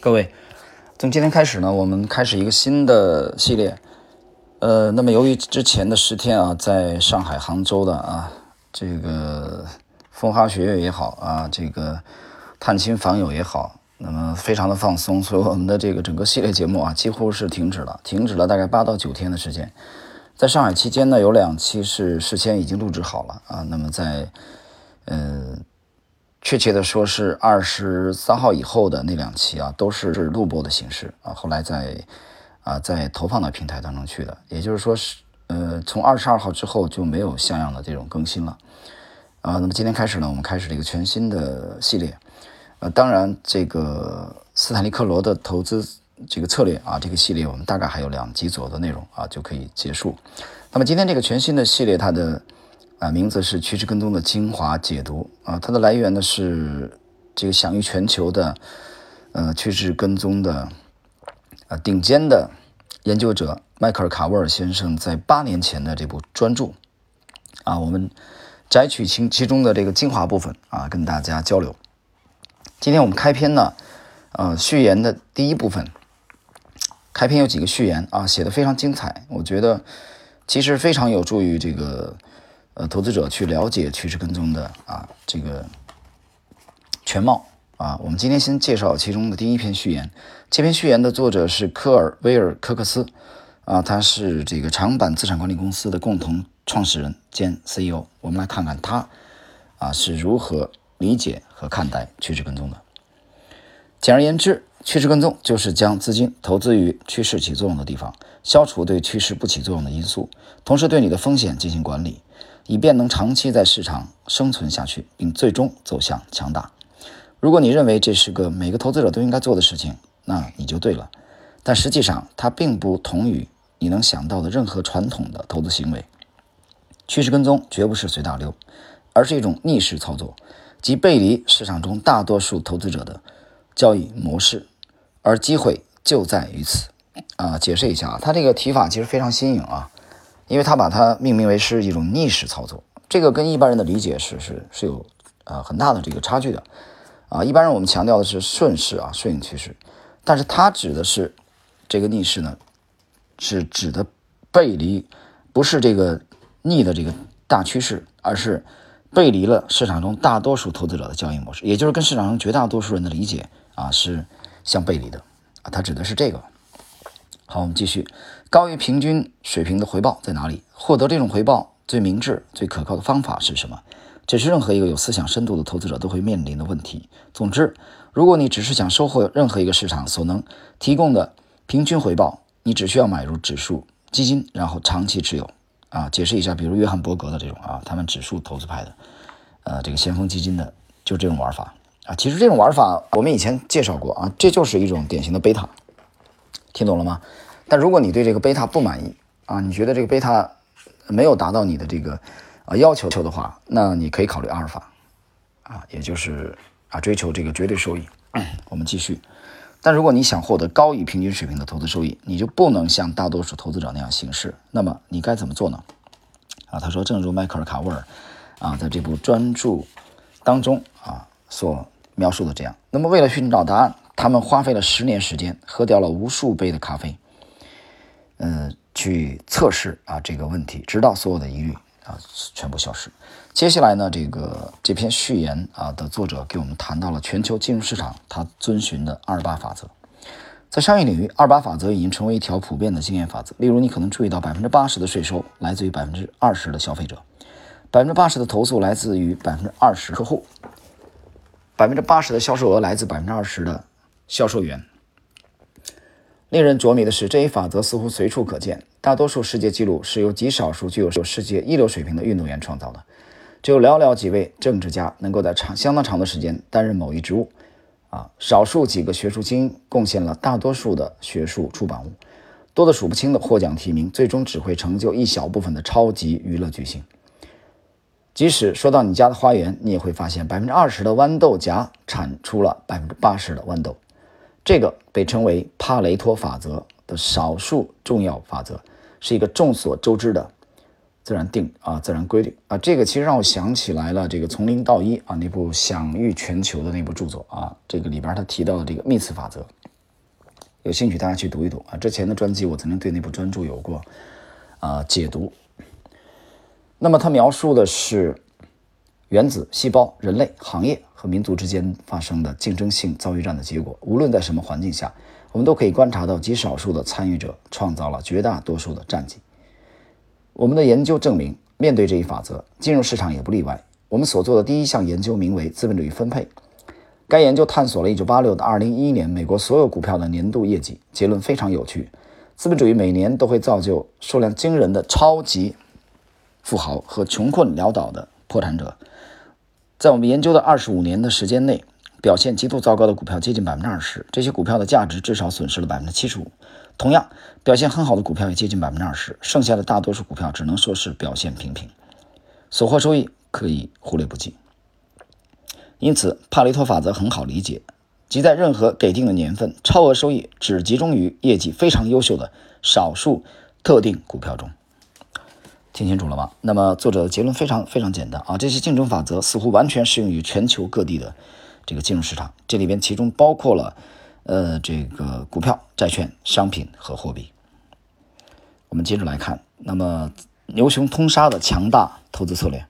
各位，从今天开始呢，我们开始一个新的系列。呃，那么由于之前的十天啊，在上海、杭州的啊，这个风花雪月也好啊，这个探亲访友也好，那么非常的放松，所以我们的这个整个系列节目啊，几乎是停止了，停止了大概八到九天的时间。在上海期间呢，有两期是事先已经录制好了啊，那么在呃。确切的说，是二十三号以后的那两期啊，都是录播的形式啊。后来在啊，在投放到平台当中去的，也就是说是呃，从二十二号之后就没有像样的这种更新了啊。那么今天开始呢，我们开始了一个全新的系列。呃，当然，这个斯坦利克罗的投资这个策略啊，这个系列我们大概还有两集左右的内容啊，就可以结束。那么今天这个全新的系列，它的。啊，名字是趋势跟踪的精华解读啊，它的来源呢是这个享誉全球的呃趋势跟踪的啊顶尖的研究者迈克尔卡沃尔先生在八年前的这部专著啊，我们摘取其其中的这个精华部分啊，跟大家交流。今天我们开篇呢，呃，序言的第一部分，开篇有几个序言啊，写的非常精彩，我觉得其实非常有助于这个。呃，投资者去了解趋势跟踪的啊，这个全貌啊。我们今天先介绍其中的第一篇序言。这篇序言的作者是科尔威尔科克斯啊，他是这个长板资产管理公司的共同创始人兼 CEO。我们来看看他啊是如何理解和看待趋势跟踪的。简而言之，趋势跟踪就是将资金投资于趋势起作用的地方，消除对趋势不起作用的因素，同时对你的风险进行管理。以便能长期在市场生存下去，并最终走向强大。如果你认为这是个每个投资者都应该做的事情，那你就对了。但实际上，它并不同于你能想到的任何传统的投资行为。趋势跟踪绝不是随大流，而是一种逆势操作，即背离市场中大多数投资者的交易模式。而机会就在于此。啊，解释一下啊，他这个提法其实非常新颖啊。因为他把它命名为是一种逆势操作，这个跟一般人的理解是是是有呃很大的这个差距的啊。一般人我们强调的是顺势啊，顺应趋势，但是他指的是这个逆势呢，是指的背离，不是这个逆的这个大趋势，而是背离了市场中大多数投资者的交易模式，也就是跟市场中绝大多数人的理解啊是相背离的啊。它指的是这个。好，我们继续。高于平均水平的回报在哪里？获得这种回报最明智、最可靠的方法是什么？这是任何一个有思想深度的投资者都会面临的问题。总之，如果你只是想收获任何一个市场所能提供的平均回报，你只需要买入指数基金，然后长期持有。啊，解释一下，比如约翰伯格的这种啊，他们指数投资派的，呃，这个先锋基金的，就这种玩法啊。其实这种玩法我们以前介绍过啊，这就是一种典型的贝塔。听懂了吗？但如果你对这个贝塔不满意啊，你觉得这个贝塔没有达到你的这个啊要求的话，那你可以考虑阿尔法啊，也就是啊追求这个绝对收益。我们继续。但如果你想获得高于平均水平的投资收益，你就不能像大多数投资者那样行事。那么你该怎么做呢？啊，他说，正如迈克尔卡沃尔啊在这部专著当中啊所描述的这样。那么为了寻找答案。他们花费了十年时间，喝掉了无数杯的咖啡，嗯，去测试啊这个问题，直到所有的疑虑啊全部消失。接下来呢，这个这篇序言啊的作者给我们谈到了全球金融市场他遵循的二八法则。在商业领域，二八法则已经成为一条普遍的经验法则。例如，你可能注意到百分之八十的税收来自于百分之二十的消费者，百分之八十的投诉来自于百分之二十客户，百分之八十的销售额来自百分之二十的。销售员。令人着迷的是，这一法则似乎随处可见。大多数世界纪录是由极少数具有世界一流水平的运动员创造的，只有寥寥几位政治家能够在长相当长的时间担任某一职务。啊，少数几个学术精英贡献了大多数的学术出版物，多得数不清的获奖提名，最终只会成就一小部分的超级娱乐巨星。即使说到你家的花园，你也会发现，百分之二十的豌豆荚产出了百分之八十的豌豆。这个被称为帕雷托法则的少数重要法则，是一个众所周知的自然定啊自然规律啊。这个其实让我想起来了这个从零到一啊那部享誉全球的那部著作啊，这个里边他提到的这个幂次法则有兴趣大家去读一读啊。之前的专辑我曾经对那部专著有过啊解读。那么他描述的是原子、细胞、人类、行业和民族之间发生的竞争性遭遇战的结果。无论在什么环境下，我们都可以观察到极少数的参与者创造了绝大多数的战绩。我们的研究证明，面对这一法则，金融市场也不例外。我们所做的第一项研究名为“资本主义分配”。该研究探索了1986到2011年美国所有股票的年度业绩，结论非常有趣：资本主义每年都会造就数量惊人的超级富豪和穷困潦倒的破产者。在我们研究的25年的时间内，表现极度糟糕的股票接近20%，这些股票的价值至少损失了75%。同样，表现很好的股票也接近20%，剩下的大多数股票只能说是表现平平，所获收益可以忽略不计。因此，帕雷托法则很好理解，即在任何给定的年份，超额收益只集中于业绩非常优秀的少数特定股票中。听清楚了吗？那么，作者的结论非常非常简单啊，这些竞争法则似乎完全适用于全球各地的这个金融市场，这里边其中包括了。呃，这个股票、债券、商品和货币，我们接着来看。那么，牛熊通杀的强大投资策略，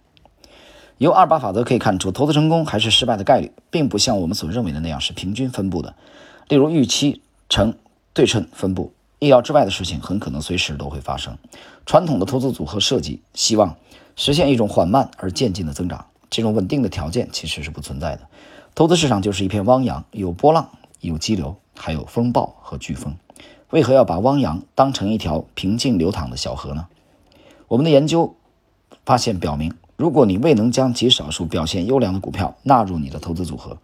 由二八法则可以看出，投资成功还是失败的概率，并不像我们所认为的那样是平均分布的。例如，预期呈对称分布，意料之外的事情很可能随时都会发生。传统的投资组合设计希望实现一种缓慢而渐进的增长，这种稳定的条件其实是不存在的。投资市场就是一片汪洋，有波浪。有激流，还有风暴和飓风，为何要把汪洋当成一条平静流淌的小河呢？我们的研究发现表明，如果你未能将极少数表现优良的股票纳入你的投资组合，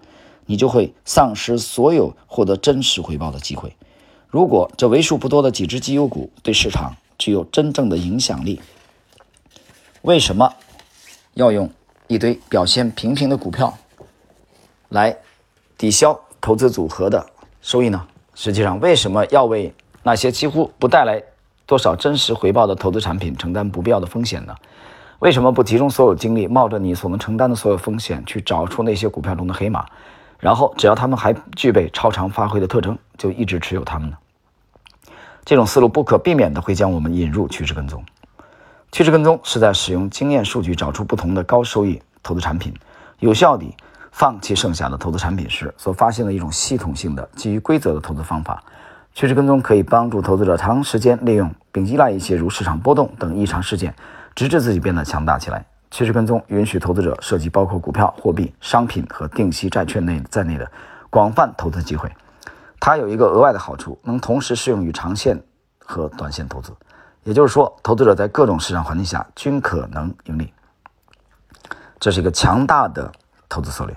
你就会丧失所有获得真实回报的机会。如果这为数不多的几只绩优股对市场具有真正的影响力，为什么要用一堆表现平平的股票来抵消？投资组合的收益呢？实际上，为什么要为那些几乎不带来多少真实回报的投资产品承担不必要的风险呢？为什么不集中所有精力，冒着你所能承担的所有风险，去找出那些股票中的黑马，然后只要他们还具备超常发挥的特征，就一直持有它们呢？这种思路不可避免地会将我们引入趋势跟踪。趋势跟踪是在使用经验数据找出不同的高收益投资产品，有效地。放弃剩下的投资产品时所发现的一种系统性的基于规则的投资方法。趋势跟踪可以帮助投资者长时间利用并依赖一些如市场波动等异常事件，直至自己变得强大起来。趋势跟踪允许投资者涉及包括股票、货币、商品和定期债券内在内的广泛投资机会。它有一个额外的好处，能同时适用于长线和短线投资。也就是说，投资者在各种市场环境下均可能盈利。这是一个强大的投资策略。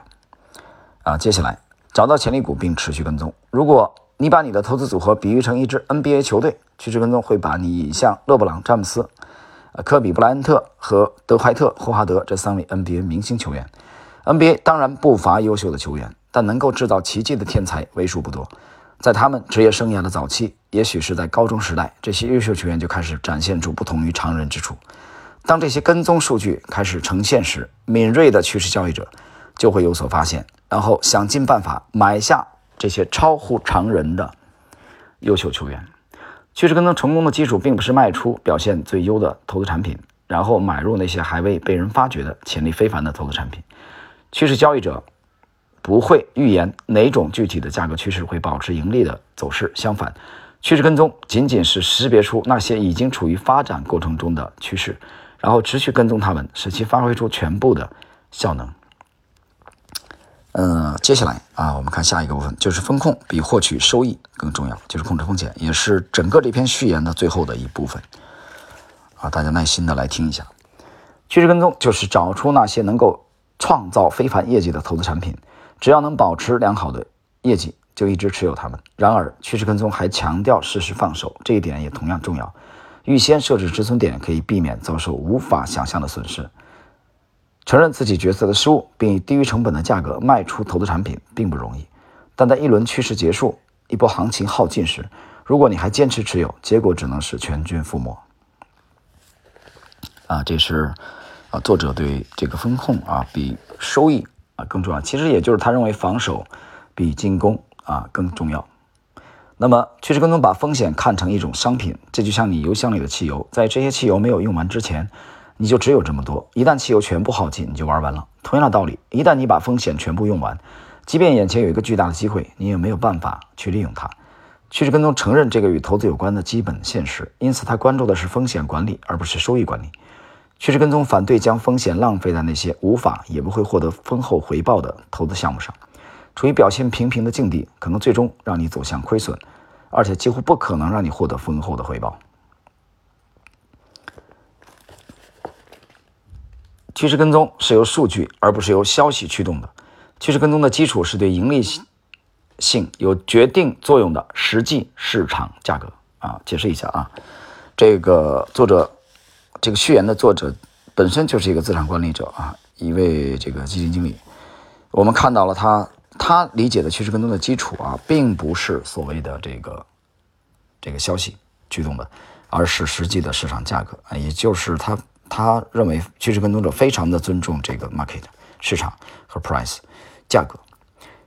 啊，接下来找到潜力股并持续跟踪。如果你把你的投资组合比喻成一支 NBA 球队，趋势跟踪会把你引向勒布朗·詹姆斯、科比·布莱恩特和德怀特·霍华德这三位 NBA 明星球员。NBA 当然不乏优秀的球员，但能够制造奇迹的天才为数不多。在他们职业生涯的早期，也许是在高中时代，这些优秀球员就开始展现出不同于常人之处。当这些跟踪数据开始呈现时，敏锐的趋势交易者就会有所发现。然后想尽办法买下这些超乎常人的优秀球员。趋势跟踪成功的基础，并不是卖出表现最优的投资产品，然后买入那些还未被人发掘的潜力非凡的投资产品。趋势交易者不会预言哪种具体的价格趋势会保持盈利的走势，相反，趋势跟踪仅仅是识别出那些已经处于发展过程中的趋势，然后持续跟踪它们，使其发挥出全部的效能。嗯，接下来啊，我们看下一个部分，就是风控比获取收益更重要，就是控制风险，也是整个这篇序言的最后的一部分啊。大家耐心的来听一下，趋势跟踪就是找出那些能够创造非凡业绩的投资产品，只要能保持良好的业绩，就一直持有它们。然而，趋势跟踪还强调适时放手，这一点也同样重要。预先设置止损点，可以避免遭受无法想象的损失。承认自己决策的失误，并以低于成本的价格卖出投资产品，并不容易。但在一轮趋势结束、一波行情耗尽时，如果你还坚持持有，结果只能是全军覆没。啊，这是啊，作者对这个风控啊比收益啊更重要。其实也就是他认为防守比进攻啊更重要。那么趋势跟踪把风险看成一种商品，这就像你油箱里的汽油，在这些汽油没有用完之前，你就只有这么多。一旦汽油全部耗尽，你就玩完了。同样的道理，一旦你把风险全部用完，即便眼前有一个巨大的机会，你也没有办法去利用它。趋势跟踪承认这个与投资有关的基本现实，因此他关注的是风险管理，而不是收益管理。趋势跟踪反对将风险浪费在那些无法也不会获得丰厚回报的投资项目上。处于表现平平的境地，可能最终让你走向亏损，而且几乎不可能让你获得丰厚的回报。趋势跟踪是由数据而不是由消息驱动的。趋势跟踪的基础是对盈利性有决定作用的实际市场价格啊。解释一下啊，这个作者，这个序言的作者本身就是一个资产管理者啊，一位这个基金经理。我们看到了他。他理解的趋势跟踪的基础啊，并不是所谓的这个这个消息驱动的，而是实际的市场价格啊，也就是他他认为趋势跟踪者非常的尊重这个 market 市场和 price 价格，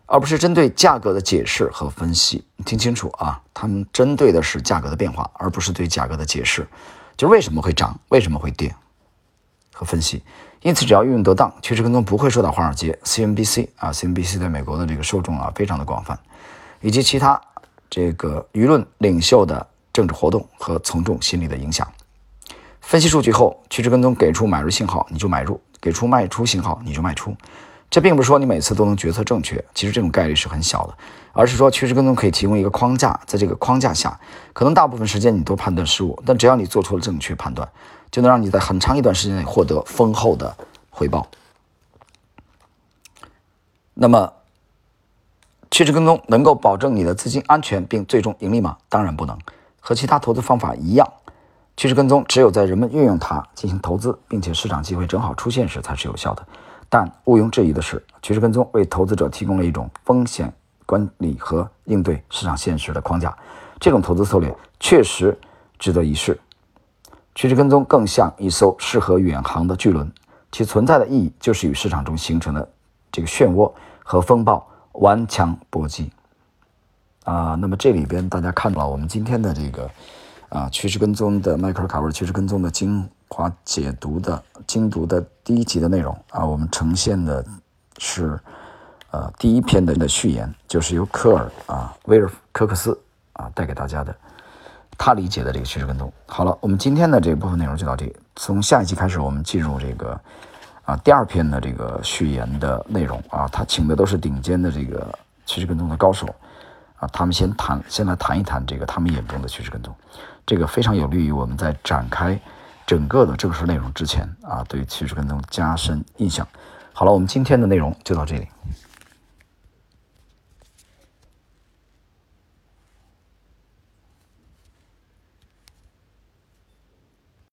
而不是针对价格的解释和分析。听清楚啊，他们针对的是价格的变化，而不是对价格的解释，就为什么会涨，为什么会跌和分析。因此，只要运用得当，趋势跟踪不会受到华尔街、CNBC 啊，CNBC 在美国的这个受众啊非常的广泛，以及其他这个舆论领袖的政治活动和从众心理的影响。分析数据后，趋势跟踪给出买入信号，你就买入；给出卖出信号，你就卖出。这并不是说你每次都能决策正确，其实这种概率是很小的，而是说趋势跟踪可以提供一个框架，在这个框架下，可能大部分时间你都判断失误，但只要你做出了正确判断。就能让你在很长一段时间内获得丰厚的回报。那么，趋势跟踪能够保证你的资金安全并最终盈利吗？当然不能。和其他投资方法一样，趋势跟踪只有在人们运用它进行投资，并且市场机会正好出现时才是有效的。但毋庸置疑的是，趋势跟踪为投资者提供了一种风险管理和应对市场现实的框架。这种投资策略确实值得一试。趋势跟踪更像一艘适合远航的巨轮，其存在的意义就是与市场中形成的这个漩涡和风暴顽强搏击。啊，那么这里边大家看到了我们今天的这个啊趋势跟踪的迈克尔卡维趋势跟踪的精华解读的精读的第一集的内容啊，我们呈现的是呃第一篇的序言，就是由科尔啊威尔科克斯啊带给大家的。他理解的这个趋势跟踪。好了，我们今天的这部分内容就到这里。从下一期开始，我们进入这个啊第二篇的这个序言的内容啊。他请的都是顶尖的这个趋势跟踪的高手啊。他们先谈，先来谈一谈这个他们眼中的趋势跟踪，这个非常有利于我们在展开整个的正式内容之前啊，对趋势跟踪加深印象。好了，我们今天的内容就到这里。